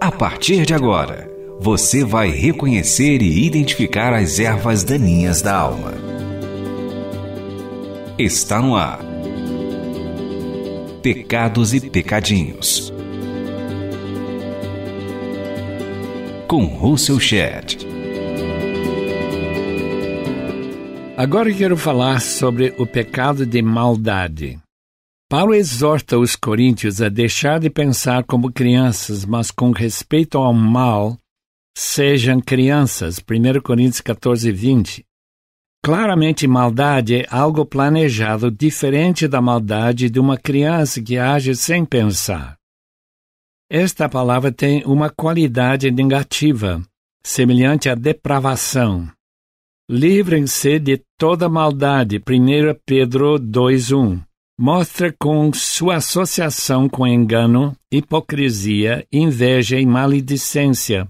A partir de agora, você vai reconhecer e identificar as ervas daninhas da alma. Está no ar. Pecados e Pecadinhos. Com Russell Shedd. Agora quero falar sobre o pecado de maldade. Paulo exorta os coríntios a deixar de pensar como crianças, mas com respeito ao mal, sejam crianças. 1 Coríntios 14, 20. Claramente, maldade é algo planejado diferente da maldade de uma criança que age sem pensar. Esta palavra tem uma qualidade negativa, semelhante à depravação. Livrem-se de toda maldade. 1 Pedro 2:1. Mostra com sua associação com engano, hipocrisia, inveja e maledicência.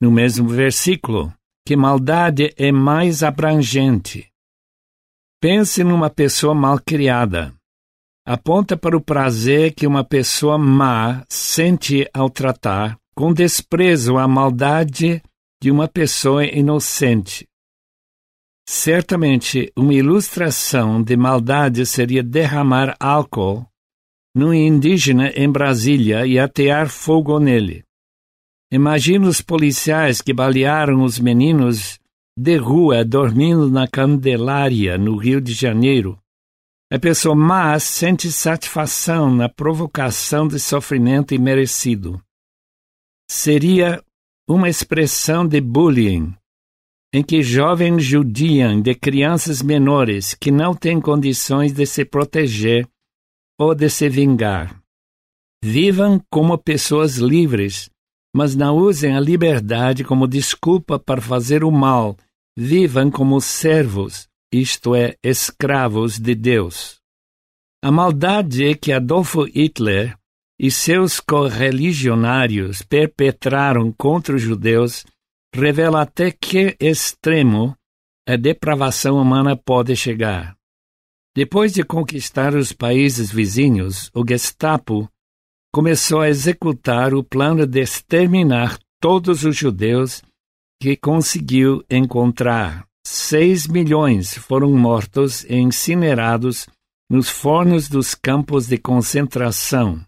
No mesmo versículo, que maldade é mais abrangente. Pense numa pessoa mal criada. Aponta para o prazer que uma pessoa má sente ao tratar com desprezo a maldade de uma pessoa inocente. Certamente, uma ilustração de maldade seria derramar álcool no indígena em Brasília e atear fogo nele. Imagina os policiais que balearam os meninos de rua dormindo na Candelária, no Rio de Janeiro. A pessoa má sente satisfação na provocação de sofrimento imerecido. Seria uma expressão de bullying em que jovens judiam de crianças menores que não têm condições de se proteger ou de se vingar. Vivam como pessoas livres, mas não usem a liberdade como desculpa para fazer o mal. Vivam como servos, isto é, escravos de Deus. A maldade que Adolfo Hitler e seus correligionários perpetraram contra os judeus revela até que extremo a depravação humana pode chegar. Depois de conquistar os países vizinhos, o Gestapo começou a executar o plano de exterminar todos os judeus que conseguiu encontrar. Seis milhões foram mortos e incinerados nos fornos dos campos de concentração.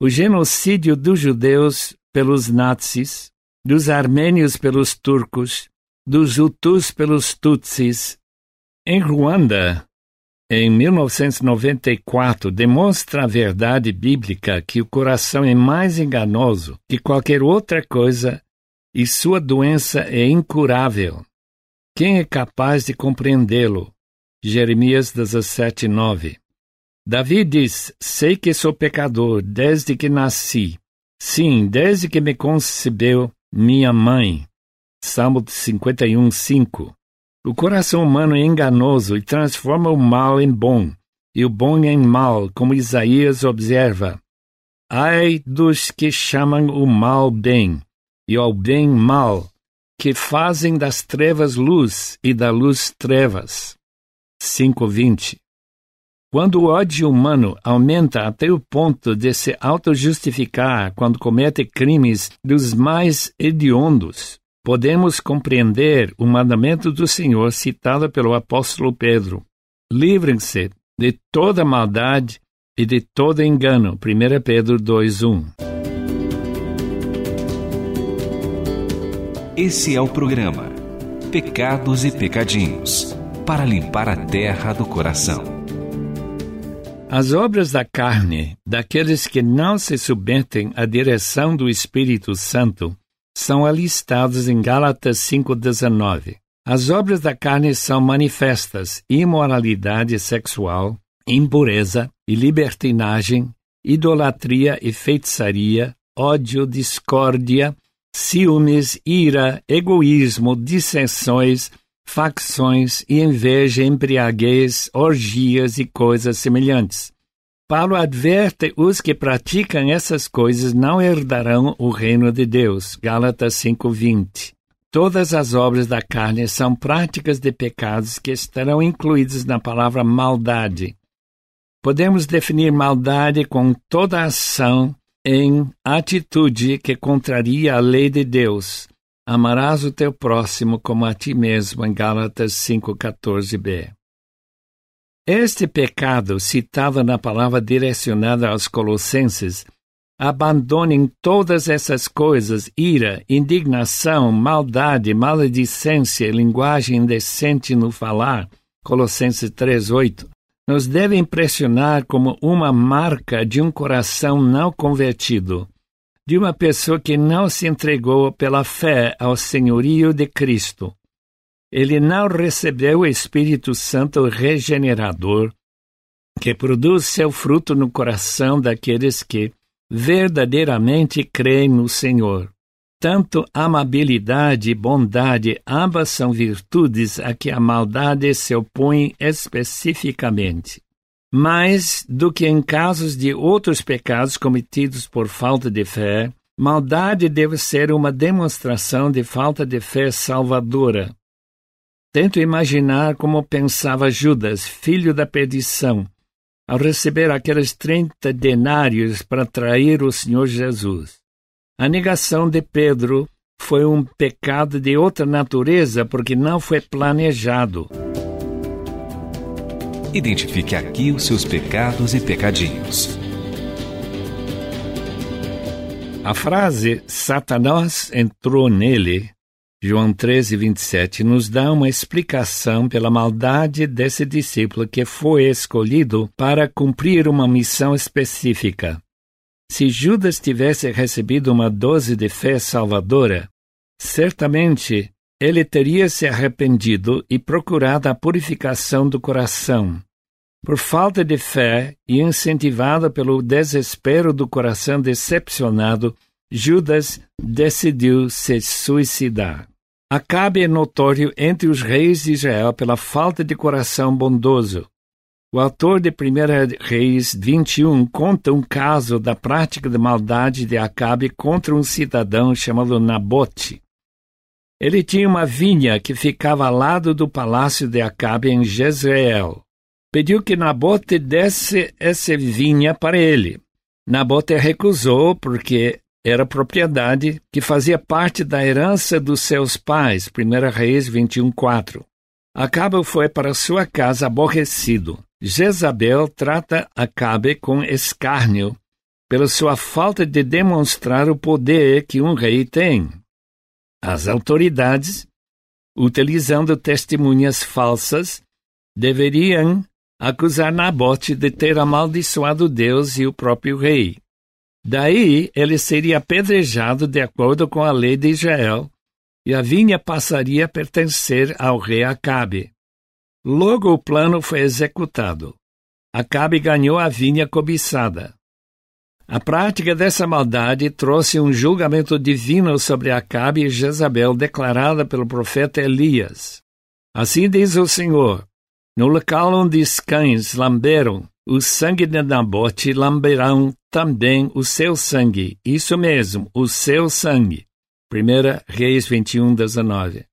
O genocídio dos judeus pelos nazis dos armênios pelos turcos, dos hutus pelos tutsis. Em Ruanda, em 1994, demonstra a verdade bíblica que o coração é mais enganoso que qualquer outra coisa e sua doença é incurável. Quem é capaz de compreendê-lo? Jeremias 17, 9. Davi diz: Sei que sou pecador desde que nasci. Sim, desde que me concebeu minha mãe. Salmo 51, 5. O coração humano é enganoso e transforma o mal em bom, e o bom em mal, como Isaías observa. Ai dos que chamam o mal bem, e ao bem mal, que fazem das trevas luz e da luz trevas. 5.20 quando o ódio humano aumenta até o ponto de se auto-justificar quando comete crimes dos mais hediondos, podemos compreender o mandamento do Senhor citado pelo apóstolo Pedro. Livrem-se de toda maldade e de todo engano. 1 Pedro 2:1. Esse é o programa Pecados e Pecadinhos para limpar a terra do coração. As obras da carne, daqueles que não se submetem à direção do Espírito Santo, são alistadas em Gálatas 5,19. As obras da carne são manifestas: imoralidade sexual, impureza e libertinagem, idolatria e feitiçaria, ódio, discórdia, ciúmes, ira, egoísmo, dissensões, facções e inveja, embriaguez, orgias e coisas semelhantes. Paulo adverte os que praticam essas coisas não herdarão o reino de Deus. Gálatas 5:20. Todas as obras da carne são práticas de pecados que estarão incluídas na palavra maldade. podemos definir maldade com toda ação em atitude que contraria a lei de Deus. Amarás o teu próximo como a ti mesmo, em Gálatas 5,14b. Este pecado, citado na palavra direcionada aos Colossenses, abandonem todas essas coisas, ira, indignação, maldade, maledicência, linguagem indecente no falar, Colossenses 3,8, nos deve impressionar como uma marca de um coração não convertido, de uma pessoa que não se entregou pela fé ao senhorio de Cristo. Ele não recebeu o Espírito Santo regenerador, que produz seu fruto no coração daqueles que verdadeiramente creem no Senhor. Tanto amabilidade e bondade, ambas são virtudes a que a maldade se opõe especificamente. Mais do que em casos de outros pecados cometidos por falta de fé, maldade deve ser uma demonstração de falta de fé salvadora. Tento imaginar como pensava Judas, filho da perdição, ao receber aqueles trinta denários para trair o Senhor Jesus. A negação de Pedro foi um pecado de outra natureza porque não foi planejado. Identifique aqui os seus pecados e pecadinhos. A frase Satanás entrou nele, João 13, 27, nos dá uma explicação pela maldade desse discípulo que foi escolhido para cumprir uma missão específica. Se Judas tivesse recebido uma dose de fé salvadora, certamente ele teria se arrependido e procurado a purificação do coração. Por falta de fé e incentivado pelo desespero do coração decepcionado, Judas decidiu se suicidar. Acabe é notório entre os reis de Israel pela falta de coração bondoso. O autor de 1 Reis 21 conta um caso da prática de maldade de Acabe contra um cidadão chamado Nabote. Ele tinha uma vinha que ficava ao lado do palácio de Acabe em Jezreel. Pediu que Nabote desse essa vinha para ele. Nabote recusou porque era propriedade que fazia parte da herança dos seus pais. 1 Reis 21:4. Acabe foi para sua casa aborrecido. Jezabel trata Acabe com escárnio pela sua falta de demonstrar o poder que um rei tem. As autoridades, utilizando testemunhas falsas, deveriam acusar Nabote de ter amaldiçoado Deus e o próprio rei. Daí ele seria apedrejado de acordo com a lei de Israel, e a vinha passaria a pertencer ao rei Acabe. Logo o plano foi executado. Acabe ganhou a vinha cobiçada. A prática dessa maldade trouxe um julgamento divino sobre Acabe e Jezabel declarada pelo profeta Elias. Assim diz o Senhor: No local onde os cães lamberam o sangue de Nabote, lamberão também o seu sangue. Isso mesmo, o seu sangue. 1 Reis 21, 19.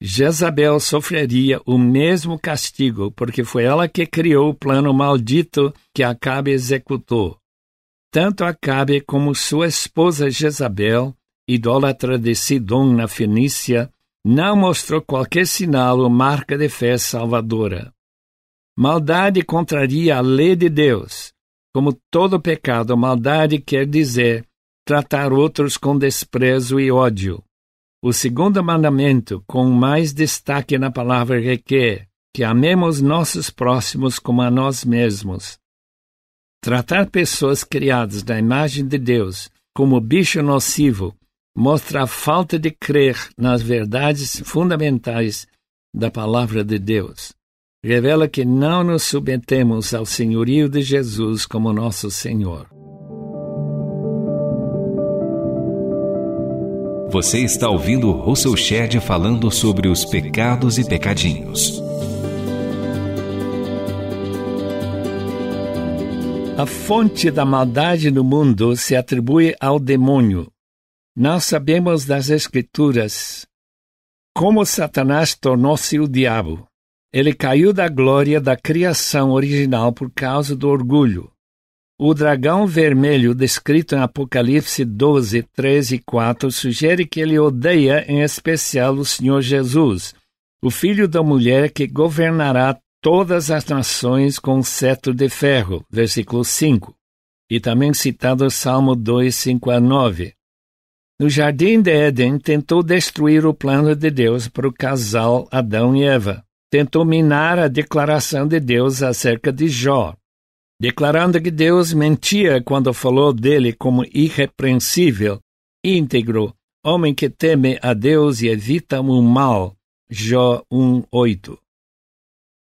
Jezabel sofreria o mesmo castigo, porque foi ela que criou o plano maldito que Acabe executou. Tanto Acabe como sua esposa Jezabel, idólatra de Sidom na Fenícia, não mostrou qualquer sinal ou marca de fé salvadora. Maldade contraria a lei de Deus. Como todo pecado, maldade quer dizer tratar outros com desprezo e ódio. O segundo mandamento, com mais destaque na palavra, requer que amemos nossos próximos como a nós mesmos. Tratar pessoas criadas na imagem de Deus como bicho nocivo mostra a falta de crer nas verdades fundamentais da palavra de Deus. Revela que não nos submetemos ao senhorio de Jesus como nosso Senhor. Você está ouvindo Russell Shedd falando sobre os pecados e pecadinhos. A fonte da maldade no mundo se atribui ao demônio. Nós sabemos das Escrituras como Satanás tornou-se o diabo. Ele caiu da glória da criação original por causa do orgulho. O dragão vermelho, descrito em Apocalipse 12, 13 e 4, sugere que ele odeia em especial o Senhor Jesus, o filho da mulher que governará todas as nações com cetro de ferro. Versículo 5. E também citado Salmo 2, 5 a 9. No jardim de Éden, tentou destruir o plano de Deus para o casal Adão e Eva. Tentou minar a declaração de Deus acerca de Jó, declarando que Deus mentia quando falou dele como irrepreensível, íntegro, homem que teme a Deus e evita o mal. Jó 1:8.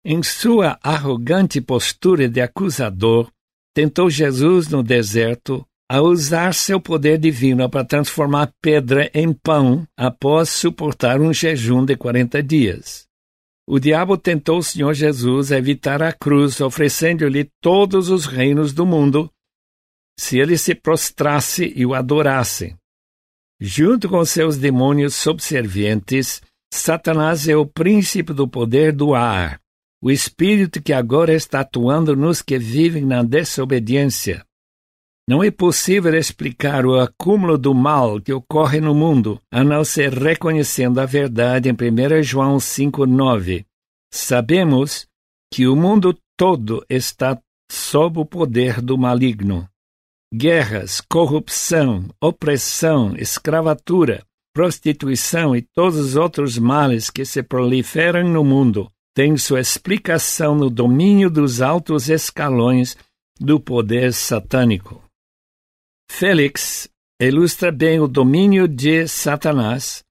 Em sua arrogante postura de acusador, tentou Jesus no deserto a usar seu poder divino para transformar pedra em pão após suportar um jejum de 40 dias. O diabo tentou o Senhor Jesus evitar a cruz, oferecendo-lhe todos os reinos do mundo, se ele se prostrasse e o adorasse. Junto com seus demônios subservientes, Satanás é o príncipe do poder do ar, o espírito que agora está atuando nos que vivem na desobediência. Não é possível explicar o acúmulo do mal que ocorre no mundo, a não ser reconhecendo a verdade em 1 João 5,9. Sabemos que o mundo todo está sob o poder do maligno. Guerras, corrupção, opressão, escravatura, prostituição e todos os outros males que se proliferam no mundo têm sua explicação no domínio dos altos escalões do poder satânico. Félix ilustra bem o domínio de Satanás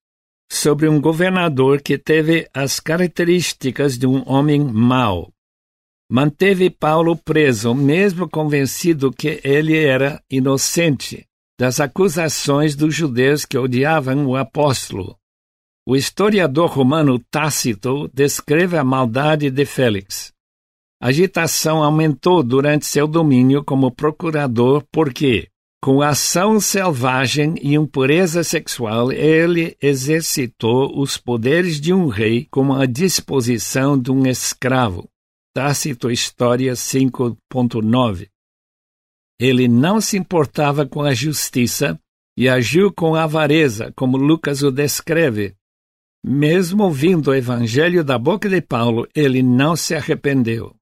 sobre um governador que teve as características de um homem mau. Manteve Paulo preso, mesmo convencido que ele era inocente das acusações dos judeus que odiavam o apóstolo. O historiador romano Tácito descreve a maldade de Félix. A agitação aumentou durante seu domínio como procurador porque, com ação selvagem e impureza sexual, ele exercitou os poderes de um rei como a disposição de um escravo. Tácito História 5.9 Ele não se importava com a justiça e agiu com avareza, como Lucas o descreve. Mesmo ouvindo o evangelho da boca de Paulo, ele não se arrependeu.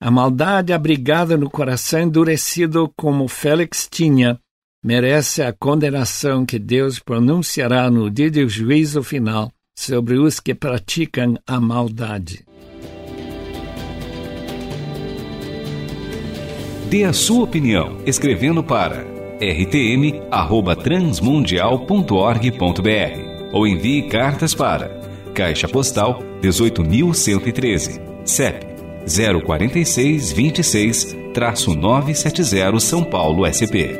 A maldade abrigada no coração endurecido como Félix tinha merece a condenação que Deus pronunciará no dia do juízo final sobre os que praticam a maldade. Dê a sua opinião escrevendo para rtm@transmundial.org.br ou envie cartas para Caixa Postal 18113, CEP 046 26 970 São Paulo SP.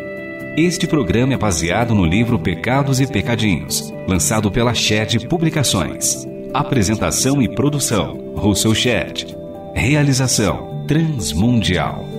Este programa é baseado no livro Pecados e Pecadinhos, lançado pela Shed Publicações. Apresentação e produção: Russell Shed. Realização: Transmundial.